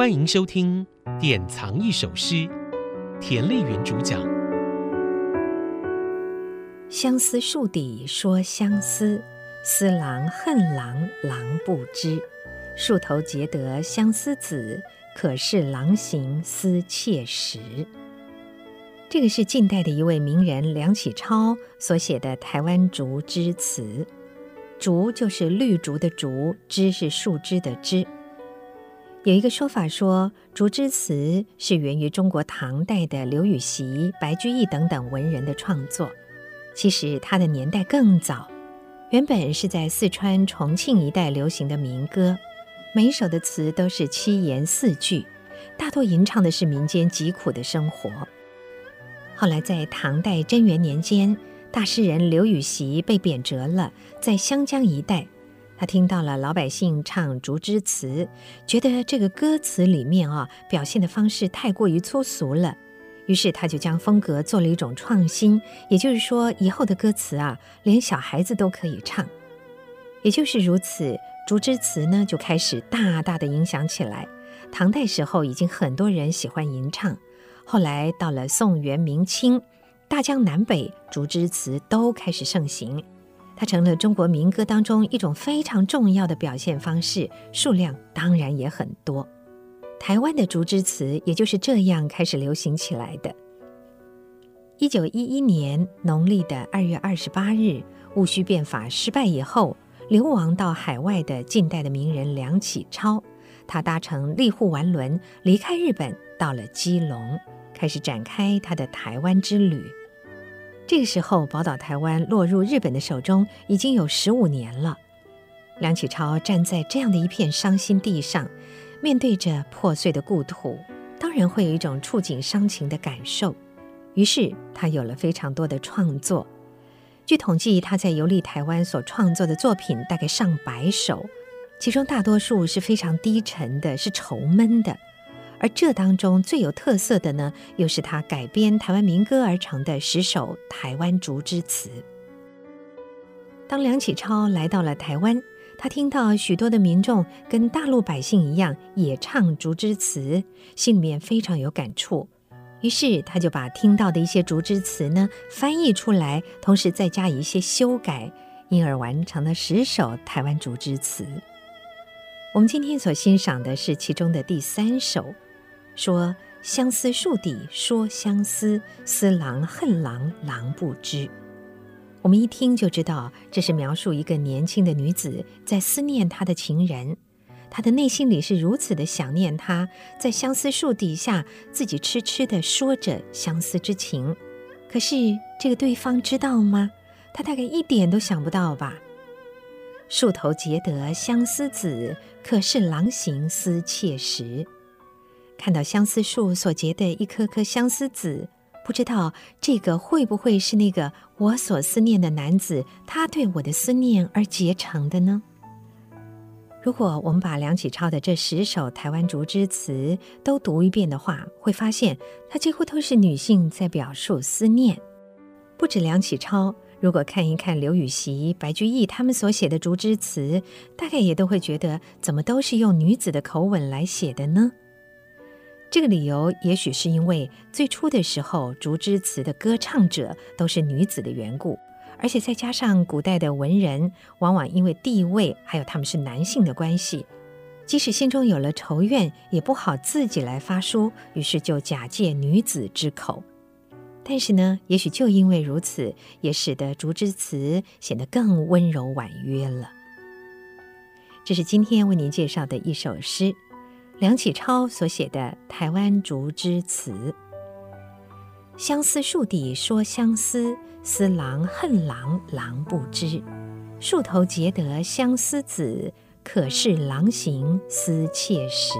欢迎收听《典藏一首诗》，田丽云主讲。相思树底说相思，思郎恨郎郎不知。树头结得相思子，可是郎行思妾时。这个是近代的一位名人梁启超所写的台湾竹枝词。竹就是绿竹的竹，枝是树枝的枝。有一个说法说，竹枝词是源于中国唐代的刘禹锡、白居易等等文人的创作。其实它的年代更早，原本是在四川、重庆一带流行的民歌，每一首的词都是七言四句，大多吟唱的是民间疾苦的生活。后来在唐代贞元年间。大诗人刘禹锡被贬谪了，在湘江一带，他听到了老百姓唱竹枝词，觉得这个歌词里面啊表现的方式太过于粗俗了，于是他就将风格做了一种创新，也就是说，以后的歌词啊，连小孩子都可以唱。也就是如此，竹枝词呢就开始大大的影响起来。唐代时候已经很多人喜欢吟唱，后来到了宋元明清。大江南北，竹枝词都开始盛行，它成了中国民歌当中一种非常重要的表现方式，数量当然也很多。台湾的竹枝词也就是这样开始流行起来的。一九一一年农历的二月二十八日，戊戌变法失败以后，流亡到海外的近代的名人梁启超，他搭乘丽沪丸轮离开日本，到了基隆，开始展开他的台湾之旅。这个时候，宝岛台湾落入日本的手中已经有十五年了。梁启超站在这样的一片伤心地上，面对着破碎的故土，当然会有一种触景伤情的感受。于是，他有了非常多的创作。据统计，他在游历台湾所创作的作品大概上百首，其中大多数是非常低沉的，是愁闷的。而这当中最有特色的呢，又是他改编台湾民歌而成的十首台湾竹枝词。当梁启超来到了台湾，他听到许多的民众跟大陆百姓一样也唱竹枝词，心里面非常有感触。于是他就把听到的一些竹枝词呢翻译出来，同时再加以一些修改，因而完成了十首台湾竹枝词。我们今天所欣赏的是其中的第三首。说相思树底说相思，思郎恨郎郎不知。我们一听就知道，这是描述一个年轻的女子在思念她的情人，她的内心里是如此的想念他，在相思树底下自己痴痴的说着相思之情。可是这个对方知道吗？他大概一点都想不到吧。树头结得相思子，可是郎行思妾时。看到相思树所结的一颗颗相思子，不知道这个会不会是那个我所思念的男子，他对我的思念而结成的呢？如果我们把梁启超的这十首台湾竹枝词都读一遍的话，会发现它几乎都是女性在表述思念。不止梁启超，如果看一看刘禹锡、白居易他们所写的竹枝词，大概也都会觉得，怎么都是用女子的口吻来写的呢？这个理由也许是因为最初的时候，竹枝词的歌唱者都是女子的缘故，而且再加上古代的文人往往因为地位还有他们是男性的关系，即使心中有了仇怨，也不好自己来发书，于是就假借女子之口。但是呢，也许就因为如此，也使得竹枝词显得更温柔婉约了。这是今天为您介绍的一首诗。梁启超所写的《台湾竹枝词》：相思树底说相思，思郎恨郎郎不知。树头结得相思子，可是郎行思妾时。